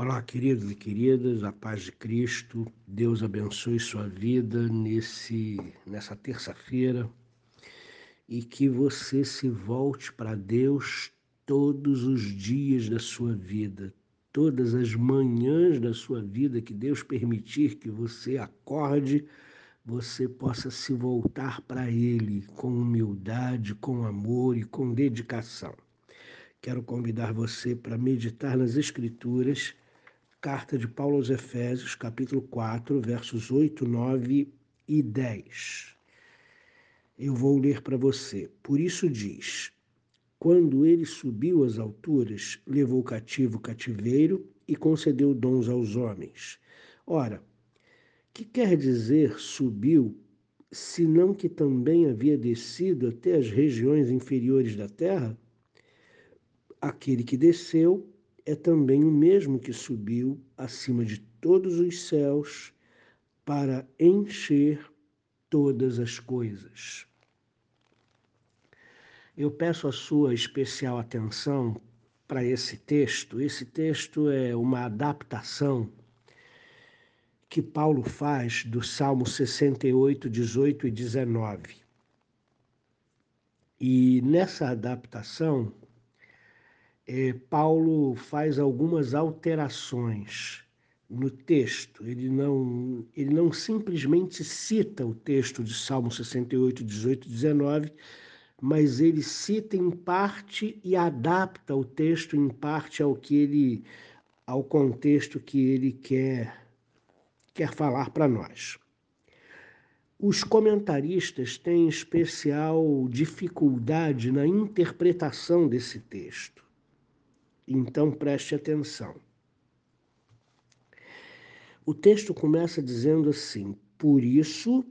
Olá, queridos e queridas, a paz de Cristo, Deus abençoe sua vida nesse, nessa terça-feira e que você se volte para Deus todos os dias da sua vida, todas as manhãs da sua vida, que Deus permitir que você acorde, você possa se voltar para Ele com humildade, com amor e com dedicação. Quero convidar você para meditar nas Escrituras Carta de Paulo aos Efésios, capítulo 4, versos 8, 9 e 10. Eu vou ler para você. Por isso diz: Quando ele subiu às alturas, levou cativo o cativeiro e concedeu dons aos homens. Ora, que quer dizer subiu, senão que também havia descido até as regiões inferiores da terra? Aquele que desceu é também o mesmo que subiu acima de todos os céus para encher todas as coisas. Eu peço a sua especial atenção para esse texto. Esse texto é uma adaptação que Paulo faz do Salmo 68, 18 e 19. E nessa adaptação, é, Paulo faz algumas alterações no texto. Ele não, ele não simplesmente cita o texto de Salmo 68, 18 e 19, mas ele cita em parte e adapta o texto em parte ao que ele ao contexto que ele quer quer falar para nós. Os comentaristas têm especial dificuldade na interpretação desse texto. Então preste atenção. O texto começa dizendo assim: por isso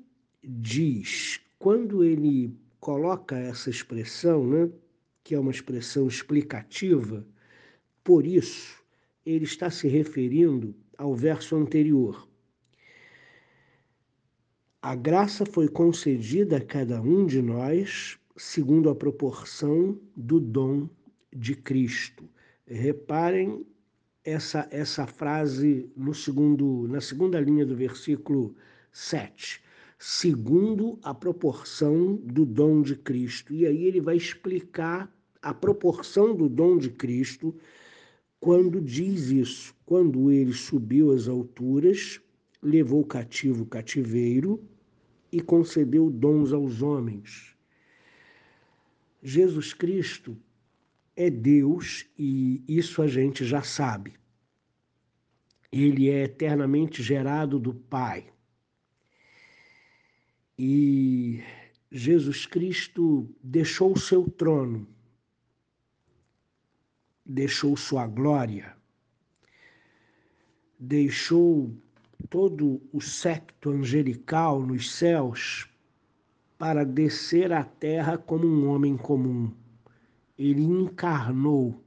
diz, quando ele coloca essa expressão, né, que é uma expressão explicativa, por isso ele está se referindo ao verso anterior. A graça foi concedida a cada um de nós segundo a proporção do dom de Cristo. Reparem essa, essa frase no segundo, na segunda linha do versículo 7. Segundo a proporção do dom de Cristo. E aí ele vai explicar a proporção do dom de Cristo quando diz isso. Quando ele subiu às alturas, levou cativo o cativeiro e concedeu dons aos homens. Jesus Cristo é Deus e isso a gente já sabe. Ele é eternamente gerado do Pai. E Jesus Cristo deixou o seu trono, deixou sua glória, deixou todo o secto angelical nos céus para descer à terra como um homem comum ele encarnou,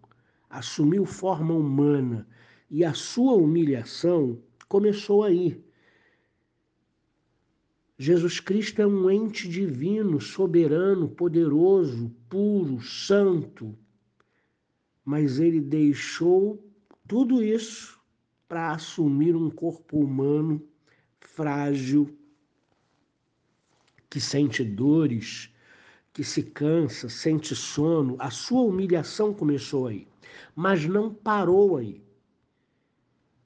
assumiu forma humana e a sua humilhação começou aí. Jesus Cristo é um ente divino, soberano, poderoso, puro, santo, mas ele deixou tudo isso para assumir um corpo humano frágil, que sente dores, que se cansa, sente sono, a sua humilhação começou aí, mas não parou aí.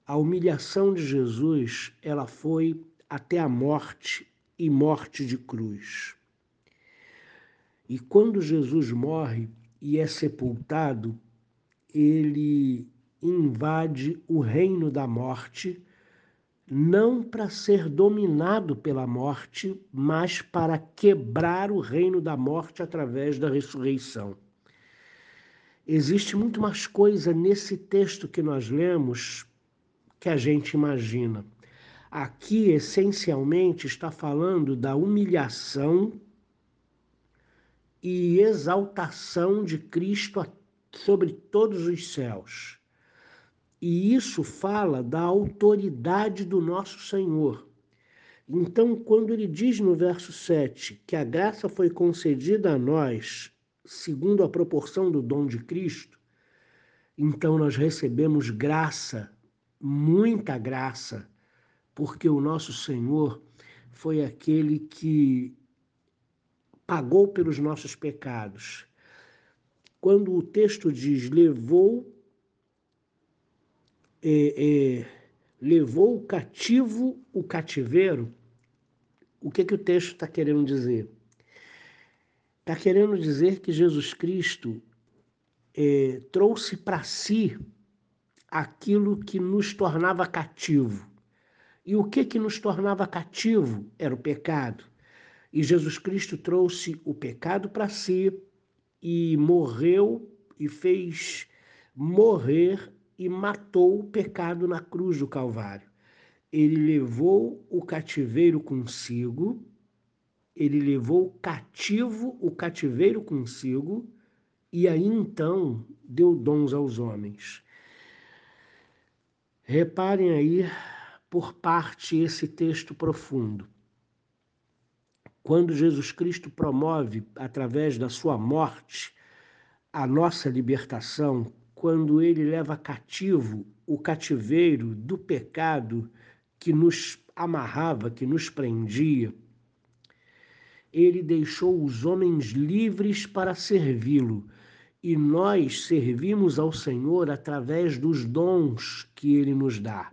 A humilhação de Jesus, ela foi até a morte e morte de cruz. E quando Jesus morre e é sepultado, ele invade o reino da morte não para ser dominado pela morte, mas para quebrar o reino da morte através da ressurreição. Existe muito mais coisa nesse texto que nós lemos que a gente imagina. Aqui, essencialmente, está falando da humilhação e exaltação de Cristo sobre todos os céus. E isso fala da autoridade do nosso Senhor. Então, quando ele diz no verso 7 que a graça foi concedida a nós segundo a proporção do dom de Cristo, então nós recebemos graça muita graça, porque o nosso Senhor foi aquele que pagou pelos nossos pecados. Quando o texto diz levou, é, é, levou o cativo o cativeiro, o que, que o texto está querendo dizer? Está querendo dizer que Jesus Cristo é, trouxe para si aquilo que nos tornava cativo. E o que que nos tornava cativo era o pecado. E Jesus Cristo trouxe o pecado para si e morreu e fez morrer e matou o pecado na cruz do Calvário. Ele levou o cativeiro consigo, ele levou cativo o cativeiro consigo, e aí então deu dons aos homens. Reparem aí por parte esse texto profundo. Quando Jesus Cristo promove, através da sua morte, a nossa libertação, quando ele leva cativo o cativeiro do pecado que nos amarrava, que nos prendia, ele deixou os homens livres para servi-lo e nós servimos ao Senhor através dos dons que Ele nos dá.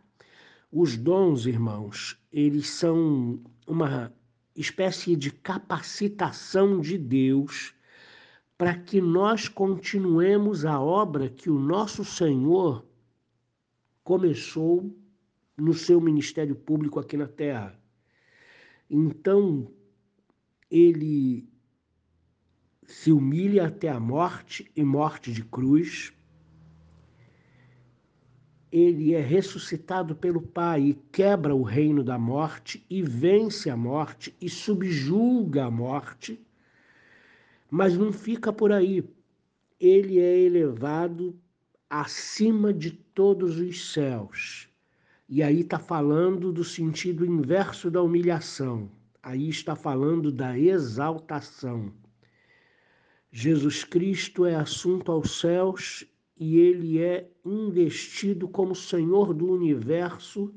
Os dons, irmãos, eles são uma espécie de capacitação de Deus para que nós continuemos a obra que o nosso Senhor começou no seu ministério público aqui na terra. Então, ele se humilha até a morte e morte de cruz. Ele é ressuscitado pelo Pai e quebra o reino da morte e vence a morte e subjuga a morte. Mas não fica por aí. Ele é elevado acima de todos os céus. E aí está falando do sentido inverso da humilhação. Aí está falando da exaltação. Jesus Cristo é assunto aos céus e ele é investido como Senhor do universo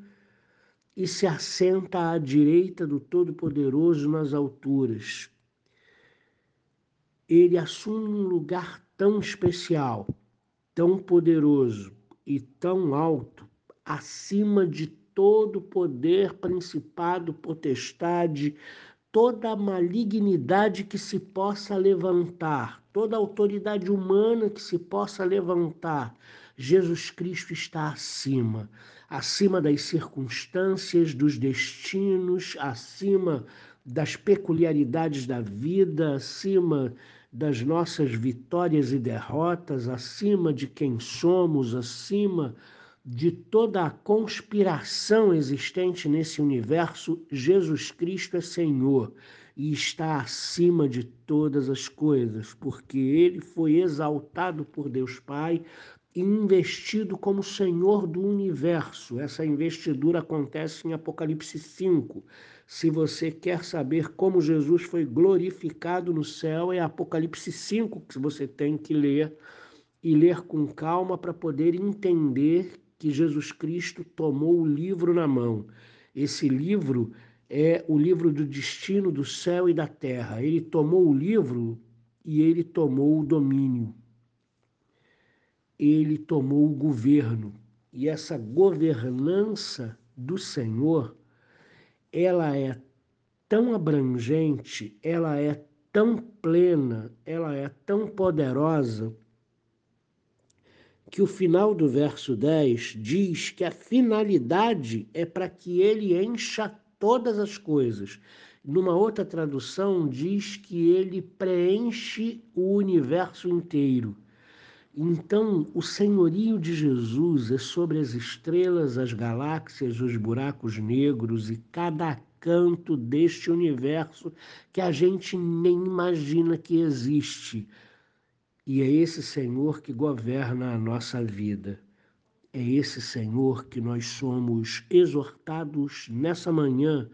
e se assenta à direita do Todo-Poderoso nas alturas. Ele assume um lugar tão especial, tão poderoso e tão alto, acima de todo poder, principado, potestade, toda malignidade que se possa levantar, toda autoridade humana que se possa levantar, Jesus Cristo está acima, acima das circunstâncias, dos destinos, acima das peculiaridades da vida, acima das nossas vitórias e derrotas, acima de quem somos, acima de toda a conspiração existente nesse universo, Jesus Cristo é Senhor e está acima de todas as coisas, porque ele foi exaltado por Deus Pai e investido como Senhor do universo. Essa investidura acontece em Apocalipse 5. Se você quer saber como Jesus foi glorificado no céu, é Apocalipse 5 que você tem que ler e ler com calma para poder entender que Jesus Cristo tomou o livro na mão. Esse livro é o livro do destino do céu e da terra. Ele tomou o livro e ele tomou o domínio. Ele tomou o governo. E essa governança do Senhor, ela é tão abrangente, ela é tão plena, ela é tão poderosa que o final do verso 10 diz que a finalidade é para que ele encha todas as coisas. Numa outra tradução, diz que ele preenche o universo inteiro. Então, o senhorio de Jesus é sobre as estrelas, as galáxias, os buracos negros e cada canto deste universo que a gente nem imagina que existe. E é esse Senhor que governa a nossa vida. É esse Senhor que nós somos exortados nessa manhã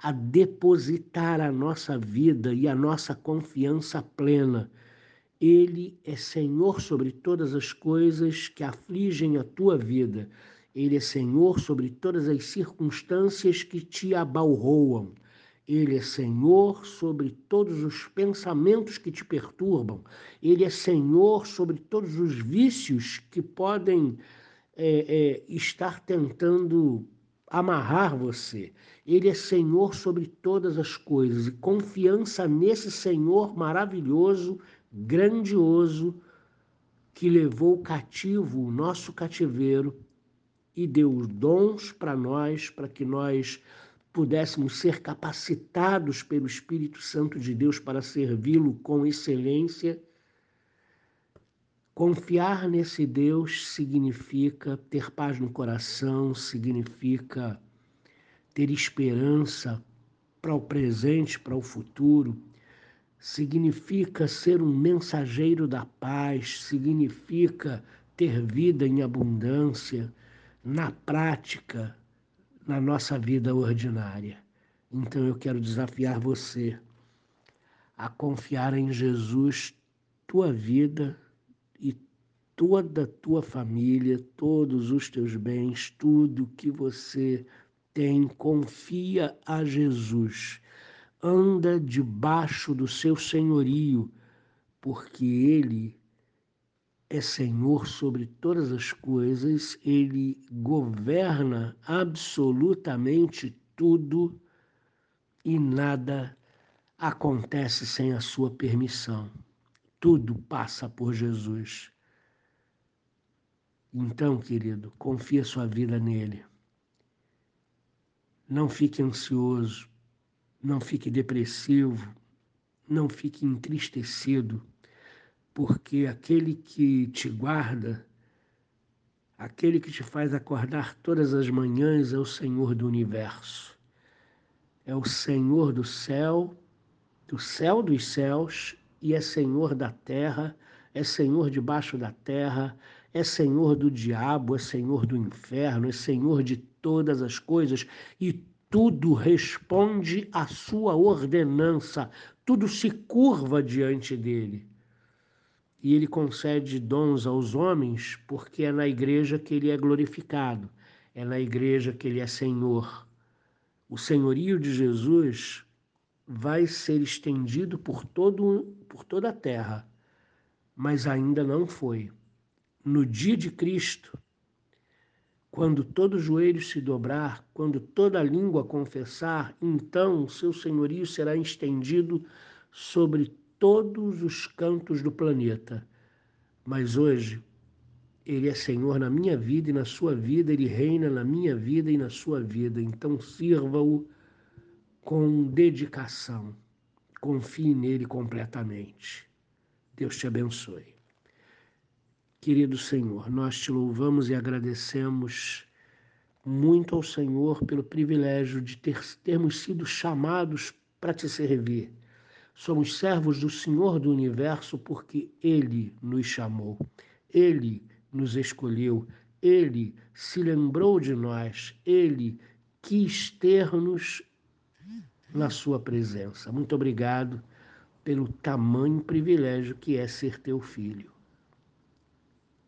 a depositar a nossa vida e a nossa confiança plena. Ele é Senhor sobre todas as coisas que afligem a tua vida. Ele é Senhor sobre todas as circunstâncias que te abalroam. Ele é Senhor sobre todos os pensamentos que te perturbam. Ele é Senhor sobre todos os vícios que podem é, é, estar tentando amarrar você. Ele é Senhor sobre todas as coisas e confiança nesse Senhor maravilhoso, grandioso, que levou cativo o nosso cativeiro e deu dons para nós, para que nós pudéssemos ser capacitados pelo Espírito Santo de Deus para servi-lo com excelência. Confiar nesse Deus significa ter paz no coração, significa ter esperança para o presente, para o futuro, significa ser um mensageiro da paz, significa ter vida em abundância na prática, na nossa vida ordinária. Então eu quero desafiar você a confiar em Jesus, tua vida e toda a tua família, todos os teus bens, tudo que você tem, confia a Jesus anda debaixo do seu senhorio, porque ele é Senhor sobre todas as coisas, ele governa absolutamente tudo e nada acontece sem a sua permissão. Tudo passa por Jesus. Então, querido, confia sua vida nele. Não fique ansioso não fique depressivo, não fique entristecido, porque aquele que te guarda, aquele que te faz acordar todas as manhãs é o Senhor do universo. É o Senhor do céu, do céu dos céus, e é Senhor da terra, é Senhor debaixo da terra, é Senhor do diabo, é Senhor do inferno, é Senhor de todas as coisas, e tudo responde à sua ordenança, tudo se curva diante dele. E ele concede dons aos homens porque é na igreja que ele é glorificado, é na igreja que ele é Senhor. O senhorio de Jesus vai ser estendido por, todo, por toda a terra, mas ainda não foi. No dia de Cristo, quando todo joelho se dobrar, quando toda língua confessar, então o seu senhorio será estendido sobre todos os cantos do planeta. Mas hoje, ele é Senhor na minha vida e na sua vida, ele reina na minha vida e na sua vida. Então, sirva-o com dedicação. Confie nele completamente. Deus te abençoe. Querido Senhor, nós te louvamos e agradecemos muito ao Senhor pelo privilégio de ter, termos sido chamados para te servir. Somos servos do Senhor do universo porque Ele nos chamou, Ele nos escolheu, Ele se lembrou de nós, Ele quis ter-nos na Sua presença. Muito obrigado pelo tamanho privilégio que é ser teu filho.